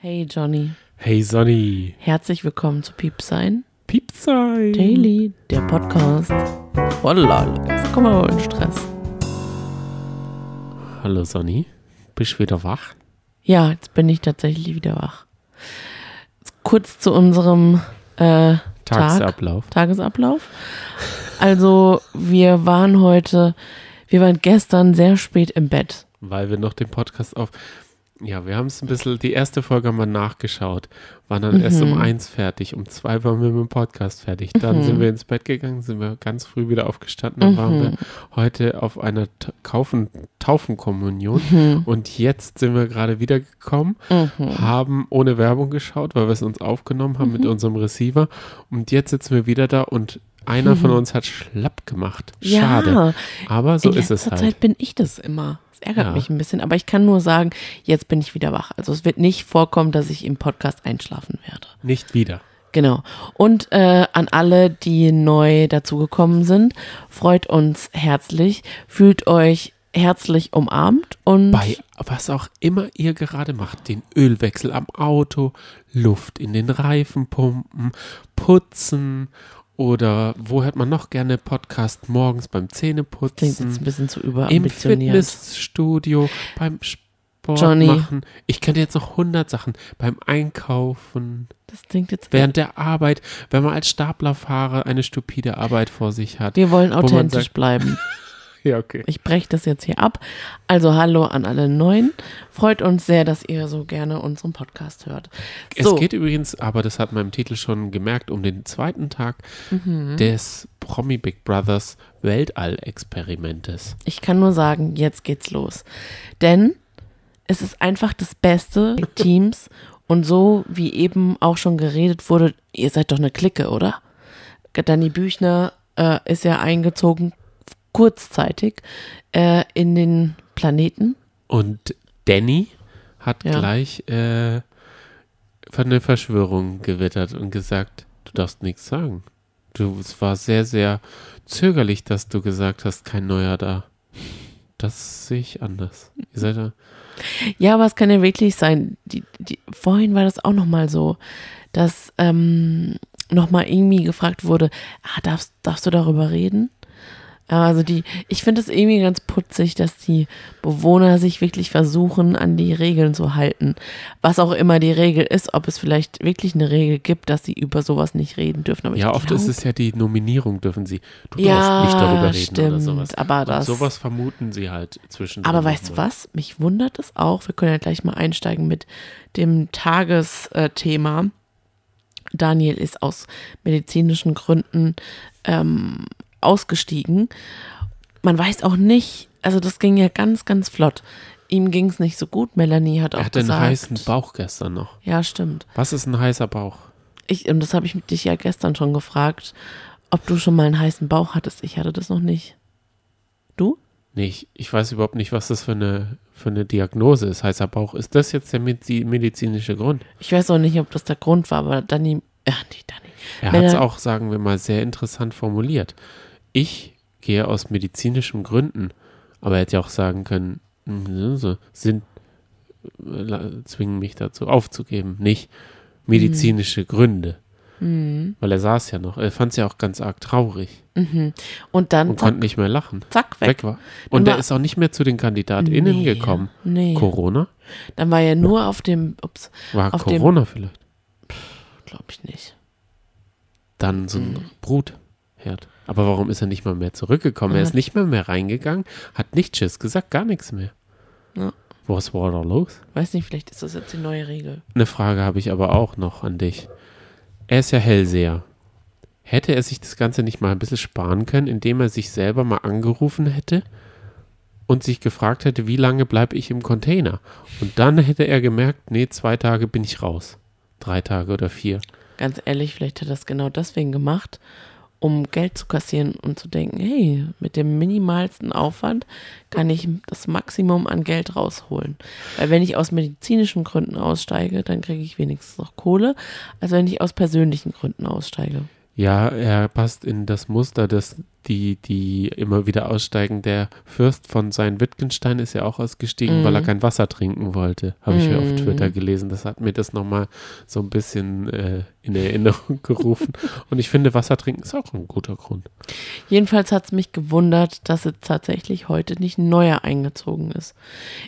Hey Johnny, Hey Sonny, herzlich willkommen zu Piepsein Piepsein. Daily, der Podcast. Oh lol, jetzt kommen wir aber in Stress. Hallo Sonny, bist du wieder wach? Ja, jetzt bin ich tatsächlich wieder wach. Kurz zu unserem äh, Tag, Tagesablauf. Tagesablauf. Also wir waren heute, wir waren gestern sehr spät im Bett. Weil wir noch den Podcast auf. Ja, wir haben es ein bisschen, die erste Folge haben wir nachgeschaut, waren dann erst Mhm. um eins fertig, um zwei waren wir mit dem Podcast fertig. Dann Mhm. sind wir ins Bett gegangen, sind wir ganz früh wieder aufgestanden, dann waren wir Mhm. heute auf einer Kaufen, Taufenkommunion Mhm. und jetzt sind wir gerade wiedergekommen, Mhm. haben ohne Werbung geschaut, weil wir es uns aufgenommen haben mit unserem Receiver und jetzt sitzen wir wieder da und einer von uns hat schlapp gemacht. Schade. Ja, Aber so in ist es halt. Zeit bin ich das immer. Das ärgert Ja. mich ein bisschen, aber ich kann nur sagen, jetzt bin ich wieder wach. Also es wird nicht vorkommen, dass ich im Podcast einschlafen werde. Nicht wieder. Genau. Und äh, an alle, die neu dazugekommen sind, freut uns herzlich, fühlt euch herzlich umarmt und Bei was auch immer ihr gerade macht, den Ölwechsel am Auto, Luft in den Reifen pumpen, putzen oder wo hört man noch gerne Podcast morgens beim klingt jetzt Zähneputzen, ein bisschen zu im überambitioniert. Fitnessstudio, beim Sport Johnny. machen. Ich könnte jetzt noch 100 Sachen beim Einkaufen, Das klingt jetzt. während der Arbeit, wenn man als Staplerfahrer eine stupide Arbeit vor sich hat. wir wollen authentisch sagt- bleiben. Ja, okay. Ich breche das jetzt hier ab. Also hallo an alle Neuen. Freut uns sehr, dass ihr so gerne unseren Podcast hört. So, Es geht übrigens, aber das hat man im Titel schon gemerkt, um den zweiten Tag Mhm. des Promi Big Brothers Weltall-Experimentes. ich kann nur sagen, jetzt geht's los. Denn es ist einfach das Beste mit Teams und so wie eben auch schon geredet wurde, ihr seid doch eine Clique, oder? Danny Büchner äh, ist ja eingezogen kurzzeitig äh, in den Planeten. Und Danny hat Ja. gleich äh, von eine Verschwörung gewittert und gesagt, du darfst nichts sagen. Du, es war sehr, sehr zögerlich, dass du gesagt hast, kein Neuer da. Das sehe ich anders. Ihr seid da. Ja, aber es kann ja wirklich sein. Die, die, vorhin war das auch nochmal so, dass ähm, nochmal irgendwie gefragt wurde, ah, darfst, darfst du darüber reden? Also die, ich finde es irgendwie ganz putzig, dass die Bewohner sich wirklich versuchen, an die Regeln zu halten. Was auch immer die Regel ist, ob es vielleicht wirklich eine Regel gibt, dass sie über sowas nicht reden dürfen. Aber Ja, oft glaub, ist es ja die Nominierung, dürfen sie. Du Ja, darfst nicht darüber reden oder stimmt, sowas. aber und das- sowas vermuten sie halt zwischen. Aber weißt du was? Mich wundert es auch. Wir können ja gleich mal einsteigen mit dem Tagesthema. Daniel ist aus medizinischen Gründen ähm, ausgestiegen. Man weiß auch nicht, also das ging ja ganz, ganz flott. Ihm ging es nicht so gut. Melanie hat auch Er hatte einen gesagt. heißen Bauch gestern noch. Ja, stimmt. Was ist ein heißer Bauch? Ich, und das habe ich dich ja gestern schon gefragt, ob du schon mal einen heißen Bauch hattest. Ich hatte das noch nicht. Du? Nee, ich, ich weiß überhaupt nicht, was das für eine, für eine Diagnose ist. Heißer Bauch. Ist das jetzt der medi- medizinische Grund? Ich weiß auch nicht, ob das der Grund war, aber Dani, ja, nee, Dani. Er hat es auch, sagen wir mal, sehr interessant formuliert. Ich gehe aus medizinischen Gründen. Aber er hätte ja auch sagen können, sind, zwingen mich dazu aufzugeben. Nicht medizinische Gründe. Mhm. Weil er saß ja noch. Er fand es ja auch ganz arg traurig Mhm. Und dann und zack, konnte nicht mehr lachen. zack, weg. Weg war. Und war- er ist auch nicht mehr zu den KandidatInnen Nee, gekommen. Nee. Corona? Dann war er nur auf dem, ups, War Auf dem- Corona vielleicht? glaube ich nicht. Dann so ein Mhm. Brutherd. Aber warum ist er nicht mal mehr zurückgekommen? Er Ja. ist nicht mal mehr reingegangen, hat nicht Tschüss gesagt, gar nichts mehr. Ja. Was war da los? Weiß nicht, vielleicht ist das jetzt die neue Regel. Eine Frage habe ich aber auch noch an dich. Er ist ja Hellseher. Hätte er sich das Ganze nicht mal ein bisschen sparen können, indem er sich selber mal angerufen hätte und sich gefragt hätte, wie lange bleibe ich im Container? Und dann hätte er gemerkt, nee, zwei Tage bin ich raus. Drei Tage oder vier. Ganz ehrlich, vielleicht hat er das genau deswegen gemacht, um Geld zu kassieren und zu denken, hey, mit dem minimalsten Aufwand kann ich das Maximum an Geld rausholen. Weil wenn ich aus medizinischen Gründen aussteige, dann kriege ich wenigstens noch Kohle, als wenn ich aus persönlichen Gründen aussteige. Ja, er passt in das Muster, das die, die immer wieder aussteigen. Der Fürst von sein Wittgenstein ist ja auch ausgestiegen, Mhm. weil er kein Wasser trinken wollte. Habe ich mir auf Mhm. Twitter gelesen. Das hat mir das nochmal so ein bisschen äh, in Erinnerung gerufen. Und ich finde, Wasser trinken ist auch ein guter Grund. Jedenfalls hat es mich gewundert, dass jetzt tatsächlich heute nicht ein neuer eingezogen ist.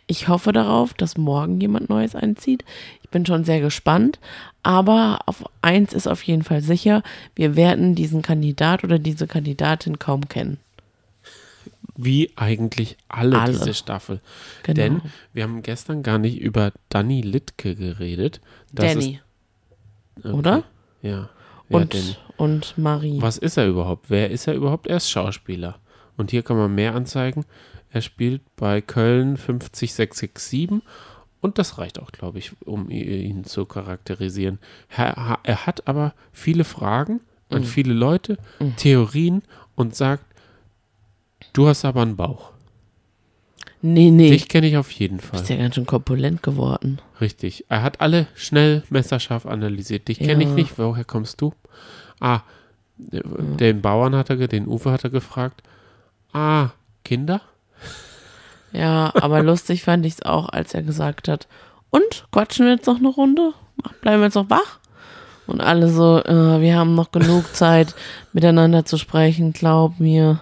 Ich hoffe darauf, dass morgen jemand Neues einzieht. Ich bin schon sehr gespannt. Aber auf eins ist auf jeden Fall sicher, wir werden diesen Kandidat oder diese Kandidatin kaum kennen. Wie eigentlich alle, Alle. diese Staffel. Genau. Denn wir haben gestern gar nicht über Danny Littke geredet. Das Danny, Ist, okay. oder? Ja. Und, Danny. und Marie. Was ist er überhaupt? Wer ist er überhaupt? Er ist Schauspieler. Und hier kann man mehr anzeigen. Er spielt bei Köln 50667 und das reicht auch, glaube ich, um ihn zu charakterisieren. Er, ha- er hat aber viele Fragen an Mhm. viele Leute, Mhm. Theorien und sagt, du hast aber einen Bauch. Nee, nee. Dich kenne ich auf jeden Du Fall. bist ja ganz schön korpulent geworden. Richtig. Er hat alle schnell messerscharf analysiert. Dich kenne ich Ja. nicht. Woher kommst du? Ah, äh, den Bauern hat er, den Uwe hat er gefragt. Ah, Kinder? Ja, aber lustig fand ich es auch, als er gesagt hat, und quatschen wir jetzt noch eine Runde? Bleiben wir jetzt noch wach? Und alle so, äh, wir haben noch genug Zeit, miteinander zu sprechen, glaub mir.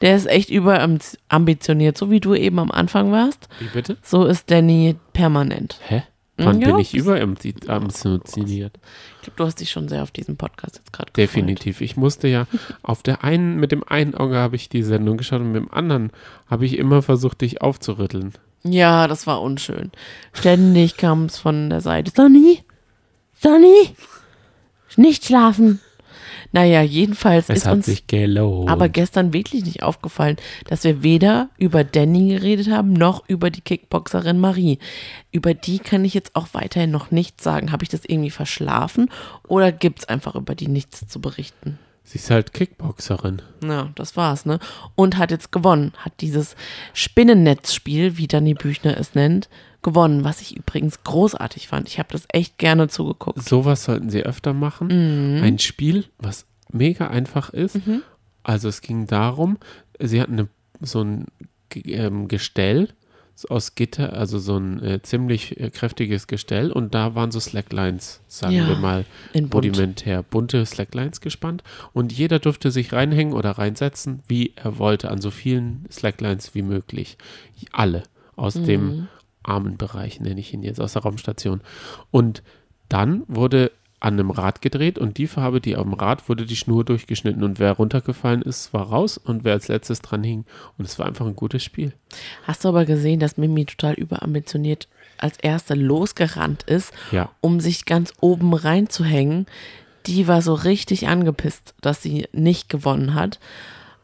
Der ist echt überambitioniert, so wie du eben am Anfang warst. Wie bitte? So ist Danny permanent. Hä? Wann Ja, bin ich überambitioniert? Ich glaube, du hast dich schon sehr auf diesen Podcast jetzt gerade gefreut. Definitiv. Ich musste ja auf der einen, mit dem einen Auge habe ich die Sendung geschaut und mit dem anderen habe ich immer versucht, dich aufzurütteln. Ja, das war unschön. Ständig kam es von der Seite. Sonny? Sonny? Nicht schlafen. Naja, jedenfalls Es ist hat uns sich gelohnt. aber gestern wirklich nicht aufgefallen, dass wir weder über Danny geredet haben, noch über die Kickboxerin Marie. Über die kann ich jetzt auch weiterhin noch nichts sagen. Habe ich das irgendwie verschlafen oder gibt es einfach über die nichts zu berichten? Sie ist halt Kickboxerin. Ja, das war's, ne? Und hat jetzt gewonnen. Hat dieses Spinnennetzspiel, wie Danny Büchner es nennt, gewonnen, was ich übrigens großartig fand. Ich habe das echt gerne zugeguckt. Sowas sollten sie öfter machen. Mhm. Ein Spiel, was mega einfach ist. Also es ging darum, sie hatten eine, so ein ähm, Gestell aus Gitter, also so ein äh, ziemlich äh, kräftiges Gestell und da waren so Slacklines, sagen Ja, wir mal, in bunt. rudimentär, bunte Slacklines gespannt und jeder durfte sich reinhängen oder reinsetzen, wie er wollte, an so vielen Slacklines wie möglich. Alle aus Mhm. dem Armenbereich, nenne ich ihn jetzt, aus der Raumstation. Und dann wurde an einem Rad gedreht und die Farbe, die am Rad, wurde die Schnur durchgeschnitten und wer runtergefallen ist, war raus und wer als letztes dran hing. Und es war einfach ein gutes Spiel. Hast du aber gesehen, dass Mimi total überambitioniert als Erste losgerannt ist, Ja. um sich ganz oben reinzuhängen? Die war so richtig angepisst, dass sie nicht gewonnen hat.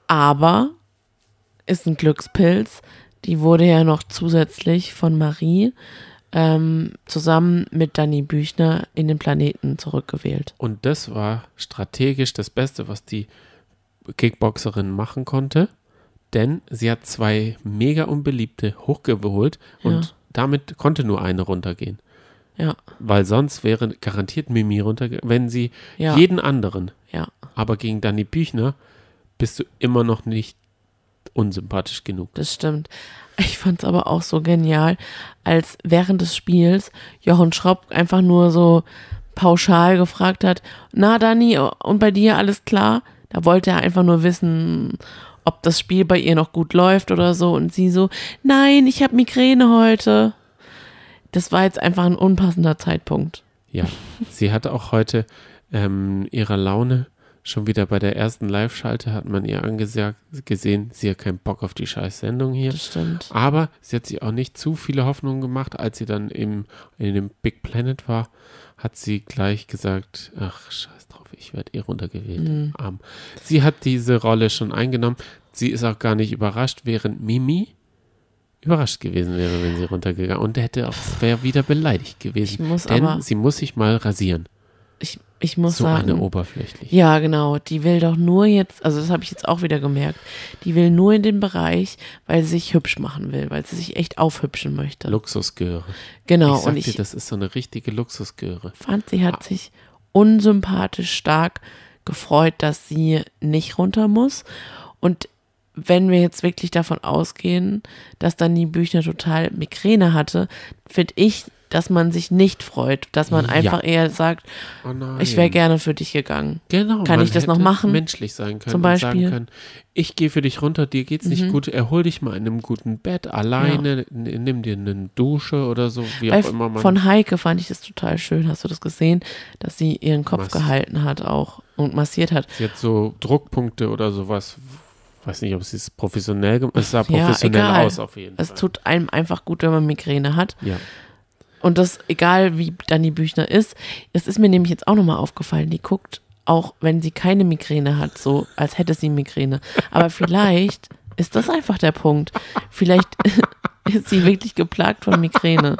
Aber ist ein Glückspilz. Die wurde ja noch zusätzlich von Marie ähm, zusammen mit Dani Büchner in den Planeten zurückgewählt. Und das war strategisch das Beste, was die Kickboxerin machen konnte. Denn sie hat zwei mega unbeliebte hochgeholt und Ja. damit konnte nur eine runtergehen. Ja, Weil sonst wäre garantiert Mimi runtergegangen. Wenn sie Ja. jeden anderen, ja. aber gegen Danny Büchner bist du immer noch nicht unsympathisch genug. Das stimmt. Ich fand es aber auch so genial, als während des Spiels Jochen Schropp einfach nur so pauschal gefragt hat, na Dani, und bei dir alles klar? Da wollte er einfach nur wissen, ob das Spiel bei ihr noch gut läuft oder so. Und sie so, nein, ich habe Migräne heute. Das war jetzt einfach ein unpassender Zeitpunkt. Ja, sie hatte auch heute ähm, ihrer Laune schon wieder bei der ersten Live-Schalte hat man ihr angesagt, gesehen, sie hat keinen Bock auf die scheiß Sendung hier. Das stimmt. Aber sie hat sich auch nicht zu viele Hoffnungen gemacht, als sie dann im, in dem Big Planet war, hat sie gleich gesagt, ach, scheiß drauf, ich werde eh runtergewählt. Mhm. Arm. Sie hat diese Rolle schon eingenommen. Sie ist auch gar nicht überrascht, während Mimi überrascht gewesen wäre, wenn sie runtergegangen und hätte auch wäre wieder beleidigt gewesen. Ich muss Denn aber- sie muss sich mal rasieren. Ich, ich muss so sagen. eine oberflächlich. Ja, genau. Die will doch nur jetzt, also das habe ich jetzt auch wieder gemerkt, die will nur in den Bereich, weil sie sich hübsch machen will, weil sie sich echt aufhübschen möchte. Luxusgöre. genau. ich und dir, ich das ist so eine richtige Luxusgöre. fand, sie hat sich unsympathisch stark gefreut, dass sie nicht runter muss. Und wenn wir jetzt wirklich davon ausgehen, dass Dani Büchner total Migräne hatte, finde ich, dass man sich nicht freut, dass man Ja. einfach eher sagt, Oh ich wäre gerne für dich gegangen. Genau. Kann ich das noch machen? Menschlich sein können. Zum Beispiel? können, ich gehe für dich runter, dir geht's nicht Mhm. gut, erhol dich mal in einem guten Bett, alleine, n- nimm dir eine Dusche oder so, wie Bei, auch immer man. von Heike fand ich das total schön. Hast du das gesehen, dass sie ihren Kopf Mass- gehalten hat auch und massiert hat? Sie hat so Druckpunkte oder sowas. Weiß nicht, ob sie es professionell gemacht Es sah Ja, professionell egal. aus auf jeden Es Fall. tut einem einfach gut, wenn man Migräne hat. ja. Und das, egal wie Dani Büchner ist, es ist mir nämlich jetzt auch nochmal aufgefallen, die guckt, auch wenn sie keine Migräne hat, so als hätte sie Migräne. Aber vielleicht ist das einfach der Punkt. Vielleicht ist sie wirklich geplagt von Migräne.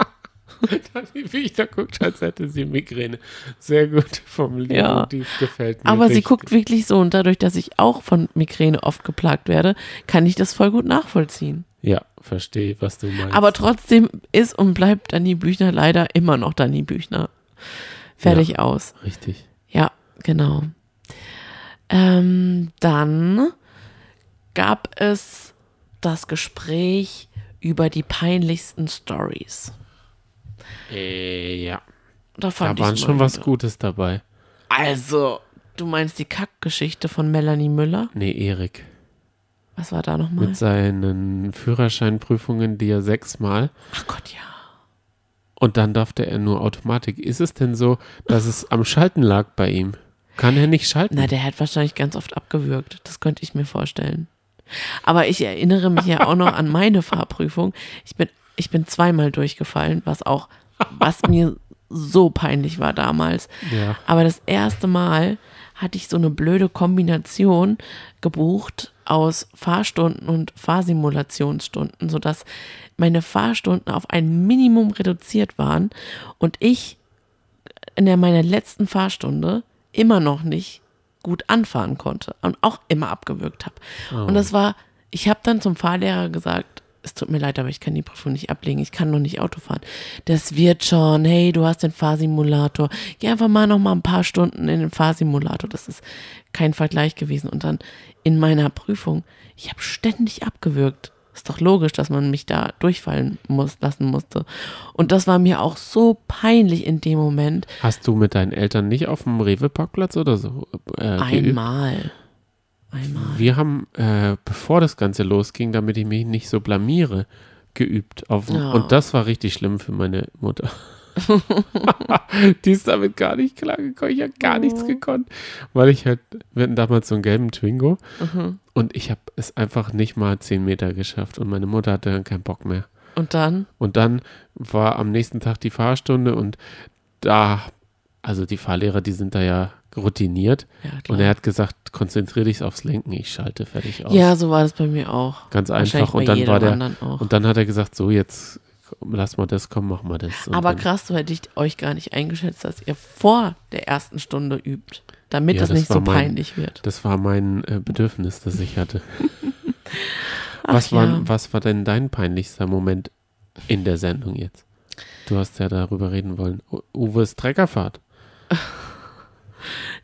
Wie ich da guckt, als hätte sie Migräne. Sehr gut formuliert. Ja. Die gefällt mir. Aber sie richtig. guckt wirklich so und dadurch, dass ich auch von Migräne oft geplagt werde, kann ich das voll gut nachvollziehen. Ja, verstehe, was du meinst. Aber trotzdem ist und bleibt Dani Büchner leider immer noch Dani Büchner. Fertig aus. Richtig. Ja, genau. Ähm, dann gab es das Gespräch über die peinlichsten Stories. Äh, ja. Da Da waren schon was. Gutes dabei. Also, du meinst die Kackgeschichte von Melanie Müller? Nee, Erik. Was war da nochmal? Mit seinen Führerscheinprüfungen, die er sechsmal. Ach Gott, ja. Und dann durfte er nur Automatik. Ist es denn so, dass es am Schalten lag bei ihm? Kann er nicht schalten? Na, der hat wahrscheinlich ganz oft abgewürgt. Das könnte ich mir vorstellen. Aber ich erinnere mich ja auch noch an meine Fahrprüfung. Ich bin, ich bin zweimal durchgefallen, was auch, was mir so peinlich war damals. ja. Aber das erste Mal hatte ich so eine blöde Kombination gebucht aus Fahrstunden und Fahrsimulationsstunden, sodass meine Fahrstunden auf ein Minimum reduziert waren und ich in der meiner letzten Fahrstunde immer noch nicht gut anfahren konnte und auch immer abgewürgt habe. Und das war, ich habe dann zum Fahrlehrer gesagt, es tut mir leid, aber ich kann die Prüfung nicht ablegen, ich kann noch nicht Auto fahren. Das wird schon, hey, du hast den Fahrsimulator, geh einfach mal noch mal ein paar Stunden in den Fahrsimulator, das ist kein Vergleich gewesen. Und dann in meiner Prüfung, ich habe ständig abgewürgt. Ist doch logisch, dass man mich da durchfallen muss, lassen musste. Und das war mir auch so peinlich in dem Moment. Hast du mit deinen Eltern nicht auf dem Rewe-Parkplatz oder so äh, geübt? Einmal. Wir haben, äh, bevor das Ganze losging, damit ich mich nicht so blamiere, geübt. Auf, Ja. Und das war richtig schlimm für meine Mutter. Die ist damit gar nicht klargekommen. Ich habe gar nichts Oh. gekonnt. Weil ich halt, wir hatten damals so einen gelben Twingo Mhm. und ich habe es einfach nicht mal 10 Meter geschafft. Und meine Mutter hatte dann keinen Bock mehr. Und dann? Und dann war am nächsten Tag die Fahrstunde und da, also die Fahrlehrer, die sind da ja routiniert. Ja. Und er hat gesagt, konzentriere dich aufs Lenken, ich schalte fertig aus. ja, so war das bei mir auch. Ganz einfach. Und dann war der, und dann hat er gesagt, so jetzt lass mal das, komm, mach mal das. Und Aber krass, so hätte ich euch gar nicht eingeschätzt, dass ihr vor der ersten Stunde übt, damit Ja, es das nicht so mein- peinlich wird. Das war mein äh, Bedürfnis, das ich hatte. Was, ja. war, was war denn dein peinlichster Moment in der Sendung jetzt? Du hast ja darüber reden wollen. U Uwes Treckerfahrt.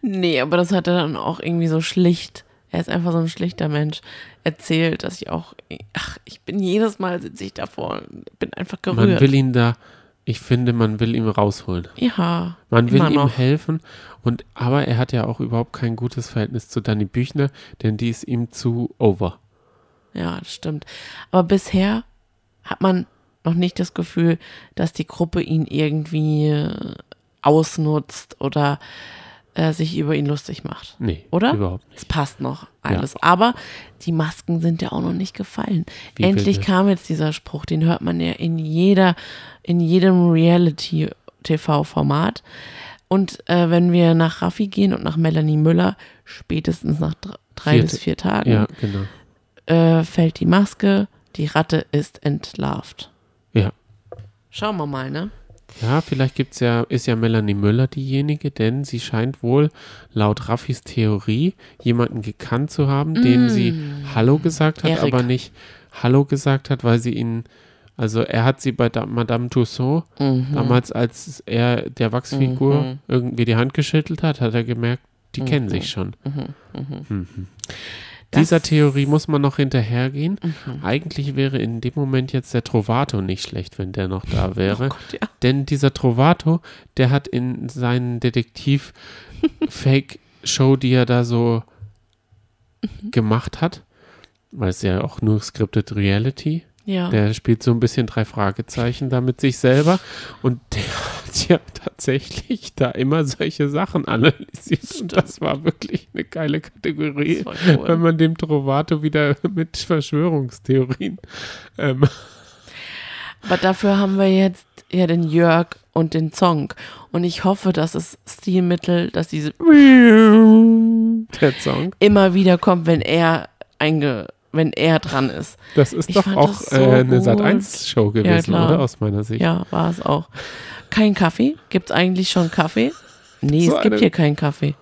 Nee, aber das hat er dann auch irgendwie so schlicht. Er ist einfach so ein schlichter Mensch. Erzählt, dass ich auch, ach, ich bin jedes Mal sitze ich davor und bin einfach Man gerührt. will ihn da, ich finde, man will ihn rausholen. ja, Man will ihm noch. helfen. Und, aber er hat ja auch überhaupt kein gutes Verhältnis zu Dani Büchner, denn die ist ihm zu over. Ja, das stimmt. Aber bisher hat man noch nicht das Gefühl, dass die Gruppe ihn irgendwie äh, ausnutzt oder äh, sich über ihn lustig macht. Nee, Oder? überhaupt nicht. Es passt noch alles. Aber die Masken sind ja auch noch nicht gefallen. Wie Endlich bitte? kam jetzt dieser Spruch, den hört man ja in jeder, in jedem Reality-TV-Format. Und äh, wenn wir nach Raffi gehen und nach Melanie Müller, spätestens nach dr- drei Vierte- bis vier Tagen, Ja, genau. äh, fällt die Maske, die Ratte ist entlarvt. Ja. Schauen wir mal, ne? Ja, vielleicht gibt's ja, ist ja Melanie Müller diejenige, denn sie scheint wohl laut Raffis Theorie jemanden gekannt zu haben, dem sie Hallo gesagt hat, Mm. Erik. aber nicht Hallo gesagt hat, weil sie ihn, also er hat sie bei da Madame Tussaud Mhm. damals, als er der Wachsfigur Mhm. irgendwie die Hand geschüttelt hat, hat er gemerkt, Die Mhm. kennen sich schon. Mhm. Mhm. Das- Dieser Theorie muss man noch hinterhergehen. Mhm. Eigentlich wäre in dem Moment jetzt der Trovato nicht schlecht, wenn der noch da wäre. Oh Gott, ja. Denn dieser Trovato, der hat in seinen Detektiv-Fake-Show, die er da so Mhm. gemacht hat, weil es ja auch nur scripted Reality, Ja. der spielt so ein bisschen drei Fragezeichen da mit sich selber und der hat ja tatsächlich da immer solche Sachen analysiert und das war wirklich eine geile Kategorie, Das cool. wenn man dem Trovato wieder mit Verschwörungstheorien ähm, Aber dafür haben wir jetzt ja den Jörg und den Song. Und ich hoffe, dass es Stilmittel, dass diese der Song. immer wieder kommt, wenn er einge wenn er dran ist. Das ist Ich doch auch das so äh, eine gut. Sat1-Show gewesen, klar. oder? Aus meiner Sicht. Ja, war es auch. Kein Kaffee? Gibt es eigentlich schon Kaffee? Nee, So es gibt hier keinen Kaffee.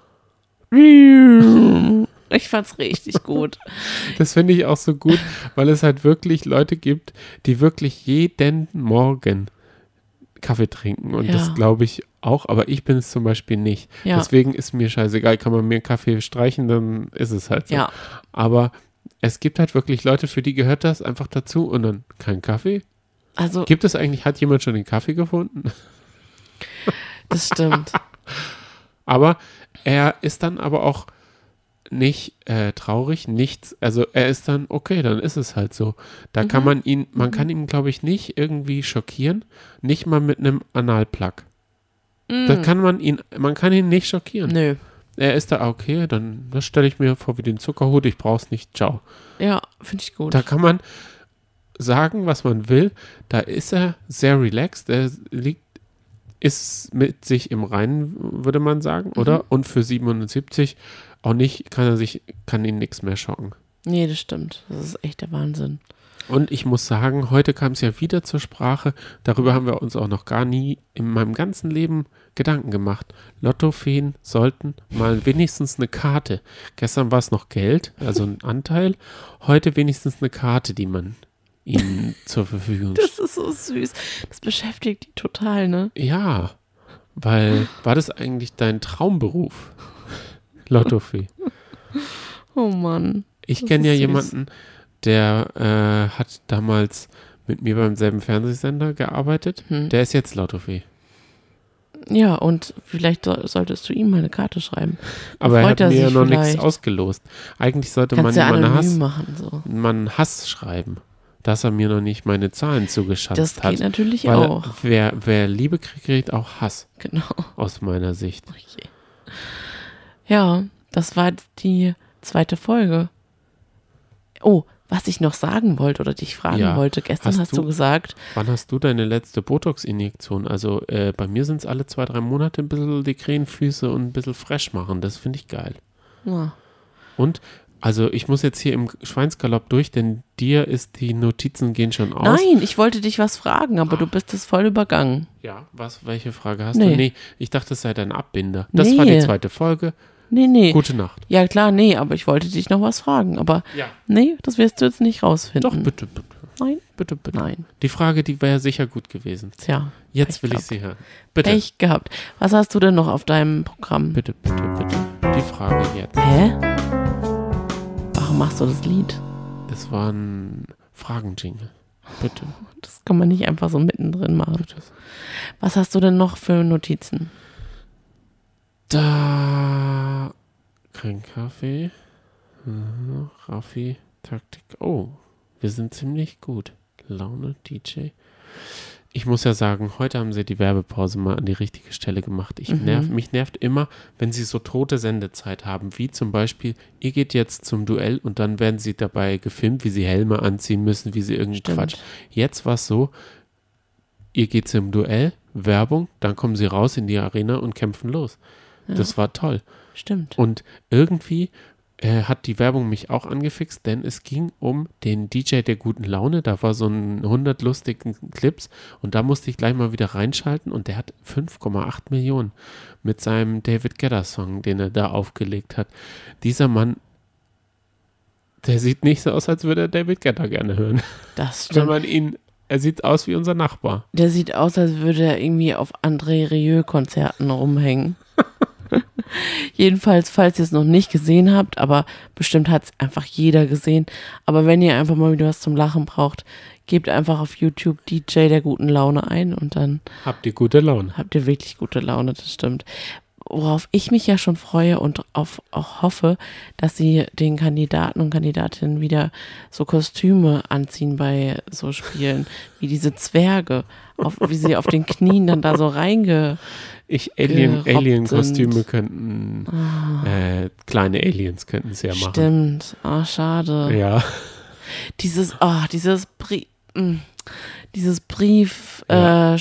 Ich fand's richtig gut. Das finde ich auch so gut, weil es halt wirklich Leute gibt, die wirklich jeden Morgen Kaffee trinken. Und Ja. das glaube ich auch, aber ich bin es zum Beispiel nicht. Ja. Deswegen ist mir scheißegal, kann man mir Kaffee streichen, dann ist es halt so. Ja, Aber es gibt halt wirklich Leute, für die gehört das einfach dazu und dann kein Kaffee. also Gibt es eigentlich, hat jemand schon den Kaffee gefunden? das stimmt. Aber er ist dann aber auch nicht äh, traurig, nichts. Also er ist dann, okay, dann ist es halt so. Da kann Mhm. man ihn, man kann ihn, glaube ich, nicht irgendwie schockieren. Nicht mal mit einem Analplug. Da Mm, kann man ihn, man kann ihn nicht schockieren. Nö. Er ist da, ah, okay, dann das stelle ich mir vor wie den Zuckerhut, ich brauch's nicht, ciao. Ja, finde ich gut. Da kann man sagen, was man will. Da ist er sehr relaxed. Er liegt, ist mit sich im Reinen, würde man sagen, Mhm. oder? Und für 77 auch nicht, kann er sich, kann ihn nichts mehr schocken. Nee, das stimmt. Das ist echt der Wahnsinn. Und ich muss sagen, heute kam es ja wieder zur Sprache. Darüber haben wir uns auch noch gar nie in meinem ganzen Leben Gedanken gemacht. Lottofeen sollten mal wenigstens eine Karte. Gestern war es noch Geld, also ein Anteil. Heute wenigstens eine Karte, die man ihnen zur Verfügung stellt. Das ist so süß. Das beschäftigt die total, ne? Ja, weil war das eigentlich dein Traumberuf? Lottofee. Oh Mann. Ich kenne ja süß. jemanden, der äh, hat damals mit mir beim selben Fernsehsender gearbeitet. Hm. Der ist jetzt Lottofee. Ja, und vielleicht so, solltest du ihm mal eine Karte schreiben. Dann Aber er hat er mir ja noch nichts vielleicht. ausgelost. Eigentlich sollte Kannst ja man einen anonym Hass, machen, so. man Hass schreiben, dass er mir noch nicht meine Zahlen zugeschanzt Das hat. geht natürlich Weil auch. Wer, wer Liebe kriegt, kriegt auch Hass, Genau. aus meiner Sicht. Okay. Ja, das war die zweite Folge. Oh, was ich noch sagen wollte oder dich fragen Ja, wollte, gestern hast hast, du, du- gesagt, Wann hast du deine letzte Botox-Injektion? Also äh, bei mir sind es alle zwei, drei Monate ein bisschen die Krähenfüße und ein bisschen fresh machen. Das finde ich geil. na, Und also ich muss jetzt hier im Schweinsgalopp durch, denn dir ist die Notizen gehen schon aus. nein, ich wollte dich was fragen, aber du bist es voll übergangen. Ja, was, welche Frage hast Nee. du? Nee, ich dachte, es sei dein Abbinder. Das Nee. war die zweite Folge. Nee, nee. Gute Nacht. Ja, klar, nee, aber ich wollte dich noch was fragen. Aber Ja. nee, das wirst du jetzt nicht rausfinden. Doch, bitte, bitte. Nein, Bitte, bitte. nein. Die Frage, die wäre sicher gut gewesen. Tja, Jetzt Pech will ich gehabt. sie hören. Bitte. Pech gehabt. Was hast du denn noch auf deinem Programm? Bitte, bitte, bitte. Die Frage jetzt. Hä? Warum machst du das Lied? Das war ein Fragenjingle. Bitte, Das kann man nicht einfach so mittendrin machen. bitte. Was hast du denn noch für Notizen? Da. Kein Kaffee. Mhm, Raffi, Taktik. Oh, wir sind ziemlich gut. Laune, DJ. Ich muss ja sagen, heute haben sie die Werbepause mal an die richtige Stelle gemacht. Ich Mhm. nerv, mich nervt immer, wenn sie so tote Sendezeit haben, wie zum Beispiel, ihr geht jetzt zum Duell und dann werden sie dabei gefilmt, wie sie Helme anziehen müssen, wie sie irgendwie Stimmt. Quatsch. Jetzt war es so, ihr geht zum Duell, Werbung, dann kommen sie raus in die Arena und kämpfen los. Ja. Das war toll. Stimmt. Und irgendwie äh, hat die Werbung mich auch angefixt, denn es ging um den DJ der guten Laune. Da war so ein 100 lustigen Clips und da musste ich gleich mal wieder reinschalten und der hat 5,8 Millionen mit seinem David Gedder Song, den er da aufgelegt hat. Dieser Mann, der sieht nicht so aus, als würde er David Gedder gerne hören. Das Wenn stimmt. man ihn, er sieht aus wie unser Nachbar. Der sieht aus, als würde er irgendwie auf André Rieu-Konzerten rumhängen. Jedenfalls, falls ihr es noch nicht gesehen habt, aber bestimmt hat es einfach jeder gesehen. Aber wenn ihr einfach mal wieder was zum Lachen braucht, gebt einfach auf YouTube DJ der guten Laune ein und dann Habt ihr gute Laune? habt ihr wirklich gute Laune, das stimmt. Worauf ich mich ja schon freue und auf, auch hoffe, dass sie den Kandidaten und Kandidatinnen wieder so Kostüme anziehen bei so Spielen, wie diese Zwerge, auf, wie sie auf den Knien dann da so reinge. Ich, Alien, gerobbt Alien-Kostüme sind. könnten, äh, kleine Aliens könnten es ja machen. Stimmt. Ah, schade. Ja, Dieses, ah, dieses Brief, dieses Briefspiel, Ja.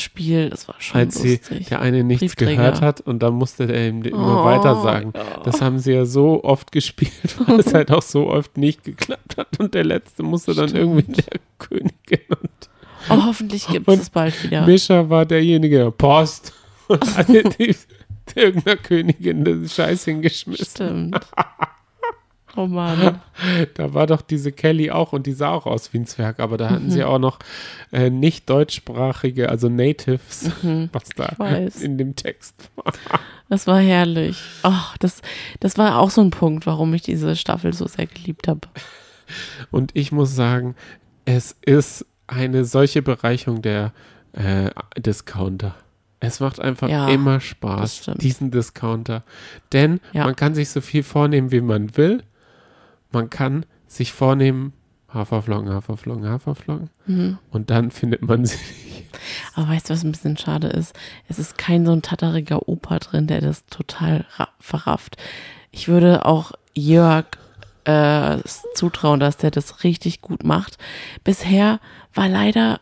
äh, das war schon als sie, lustig. der eine nichts gehört hat und dann musste der ihm immer Oh, weiter sagen. ja. Das haben sie ja so oft gespielt, weil es halt auch so oft nicht geklappt hat und der letzte musste dann Stimmt. irgendwie der Königin und Oh, hoffentlich gibt es bald wieder. Mischa war derjenige, der Post hat die, irgendeiner Königin den Scheiß hingeschmissen. Stimmt. Oh Mann. Da war doch diese Kelly auch und die sah auch aus wie ein Zwerg, aber da hatten Mhm. sie auch noch äh, nicht deutschsprachige, also Natives, Mhm. was da in dem Text war. Das war herrlich. Oh, das, das war auch so ein Punkt, warum ich diese Staffel so sehr geliebt habe. Und ich muss sagen, es ist eine solche Bereicherung der äh, Discounter. Es macht einfach Ja, immer Spaß, diesen Discounter. Denn Ja. man kann sich so viel vornehmen, wie man will. Man kann sich vornehmen, Haferflocken, Haferflocken, Haferflocken. Mhm. Und dann findet man sie. Aber weißt du, was ein bisschen schade ist? Es ist kein so ein tatteriger Opa drin, der das total ra- verrafft. Ich würde auch Jörg äh, zutrauen, dass der das richtig gut macht. Bisher war leider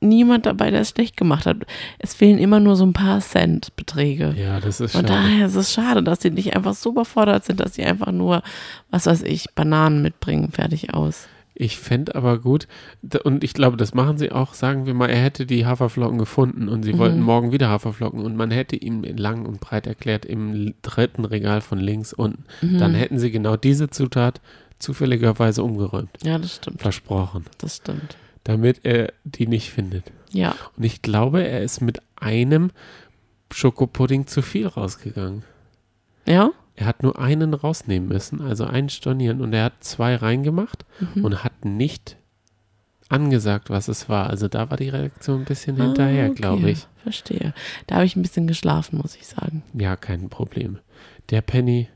niemand dabei, der es schlecht gemacht hat. Es fehlen immer nur so ein paar Cent-Beträge. Ja, das ist Und schade. daher ist es schade, dass sie nicht einfach so überfordert sind, dass sie einfach nur, was weiß ich, Bananen mitbringen, fertig aus. Ich fände aber gut, und ich glaube, das machen sie auch, sagen wir mal, er hätte die Haferflocken gefunden und sie Mhm. wollten morgen wieder Haferflocken und man hätte ihm lang und breit erklärt, im dritten Regal von links unten. Mhm. Dann hätten sie genau diese Zutat zufälligerweise umgeräumt. Ja, das stimmt. Versprochen. Das stimmt. Damit er die nicht findet. Ja. Und ich glaube, er ist mit einem Schokopudding zu viel rausgegangen. Ja? Er hat nur einen rausnehmen müssen, also einen stornieren und er hat zwei reingemacht Mhm. und hat nicht angesagt, was es war. Also da war die Reaktion ein bisschen hinterher, Ah, okay. glaube ich. Verstehe. Da habe ich ein bisschen geschlafen, muss ich sagen. Ja, kein Problem. Der Penny,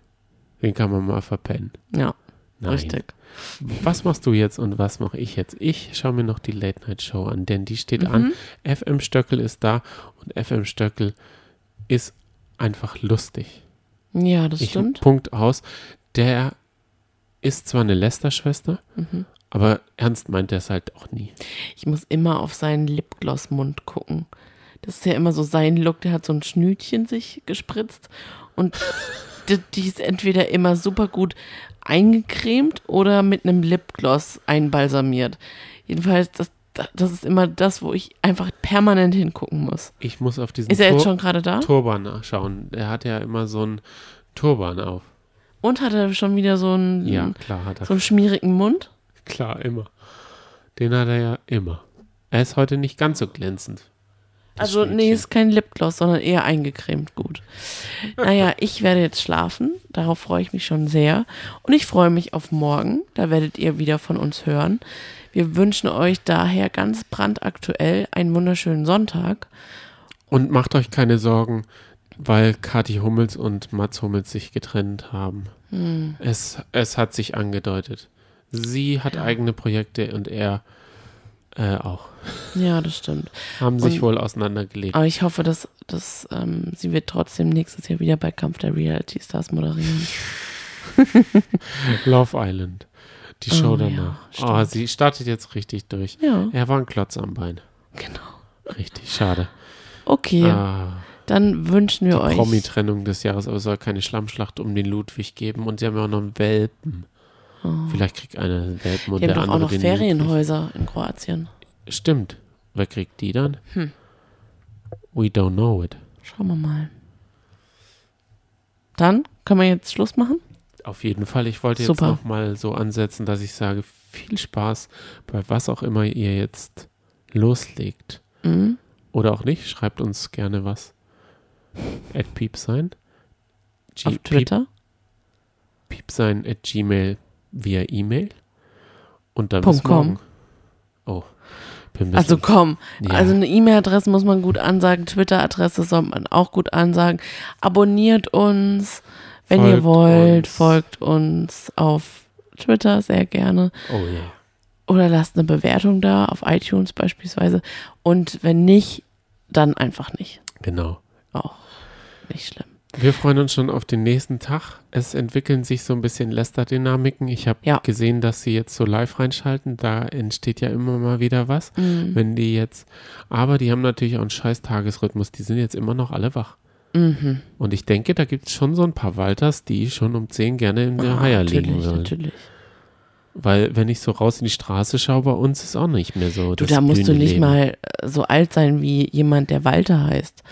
den kann man mal verpennen. Ja, Nein. richtig. Was machst du jetzt und was mache ich jetzt? Ich schaue mir noch die Late Night Show an, denn die steht an. Mhm. FM Stöckel ist da und FM Stöckel ist einfach lustig. Ja, das ich stimmt. Punkt aus. Der ist zwar eine Lester-Schwester, Mhm. aber ernst meint er es halt auch nie. Ich muss immer auf seinen Lipgloss-Mund gucken. Das ist ja immer so sein Look, der hat so ein Schnütchen sich gespritzt und die, die ist entweder immer super gut eingecremt oder mit einem Lipgloss einbalsamiert. Jedenfalls, das, das ist immer das, wo ich einfach permanent hingucken muss. Ich muss auf diesen Ist er jetzt schon gerade da? Turban nachschauen. Er hat ja immer so einen Turban auf. Und hat er schon wieder so einen, Ja, klar hat er. so einen schmierigen Mund? Klar, immer. Den hat er ja immer. Er ist heute nicht ganz so glänzend. Also, nee, ist kein Lipgloss, sondern eher eingecremt. Gut. Naja, ich werde jetzt schlafen. Darauf freue ich mich schon sehr. Und ich freue mich auf morgen. Da werdet ihr wieder von uns hören. Wir wünschen euch daher ganz brandaktuell einen wunderschönen Sonntag. Und macht euch keine Sorgen, weil Kathi Hummels und Mats Hummels sich getrennt haben. Hm. Es, es hat sich angedeutet. Sie hat eigene Projekte und er äh, auch. Ja, das stimmt. Haben sich Und- wohl auseinandergelebt. Aber ich hoffe, dass, dass ähm, sie wird trotzdem nächstes Jahr wieder bei Kampf der Reality Stars moderieren. Love Island. Die Show Oh, ja, danach. stimmt. oh, sie startet jetzt richtig durch. Ja, Er war ein Klotz am Bein. genau. Richtig, schade. Okay, Ah, dann wünschen wir die euch. Promi-Trennung des Jahres, aber es soll keine Schlammschlacht um den Ludwig geben. Und sie haben ja auch noch einen Welpen. Vielleicht kriegt einer einen Welpen und der andere auch noch den Ferienhäuser in Kroatien. Stimmt. Wer kriegt die dann? Hm. We don't know it. Schauen wir mal. Dann können wir jetzt Schluss machen. Auf jeden Fall. Ich wollte jetzt Super. noch mal so ansetzen, dass ich sage, viel Spaß bei was auch immer ihr jetzt loslegt. Mhm. Oder auch nicht. Schreibt uns gerne was. At Piep sein. G auf Twitter. Piep, piep sein at gmail via E-Mail. Und dann Punkt bis com. morgen. Oh. Bin ein Also komm, ja. also eine E-Mail-Adresse muss man gut ansagen, Twitter-Adresse soll man auch gut ansagen. Abonniert uns, wenn ihr Folgt wollt, uns. folgt uns auf Twitter sehr gerne. Oh ja. Oder lasst eine Bewertung da, auf iTunes beispielsweise. Und wenn nicht, dann einfach nicht. Genau. Auch nicht schlimm. Wir freuen uns schon auf den nächsten Tag. Es entwickeln sich so ein bisschen Lester-Dynamiken. Ich habe Ja. gesehen, dass sie jetzt so live reinschalten. Da entsteht ja immer mal wieder was. Mhm. Wenn die jetzt, aber die haben natürlich auch einen scheiß Tagesrhythmus. Die sind jetzt immer noch alle wach. Mhm. Und ich denke, da gibt es schon so ein paar Walters, die schon um 10 gerne in der Ah, Haier liegen würden. natürlich. Weil, wenn ich so raus in die Straße schaue, bei uns ist auch nicht mehr so. Du, da musst du nicht mal äh, so alt sein wie jemand, der Walter heißt.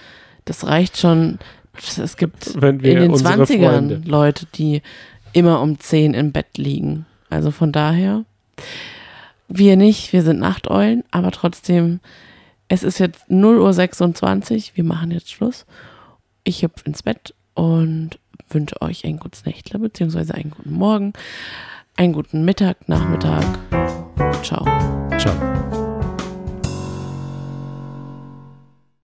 Das reicht schon. Es gibt Wenn wir in den unsere 20ern Freunde- Leute, die immer um 10 im Bett liegen. Also von daher, wir nicht, wir sind Nachteulen, aber trotzdem, es ist jetzt 0.26 Uhr, wir machen jetzt Schluss. Ich hüpfe ins Bett und wünsche euch ein gutes Nächtle, beziehungsweise einen guten Morgen, einen guten Mittag, Nachmittag. Ciao. Ciao.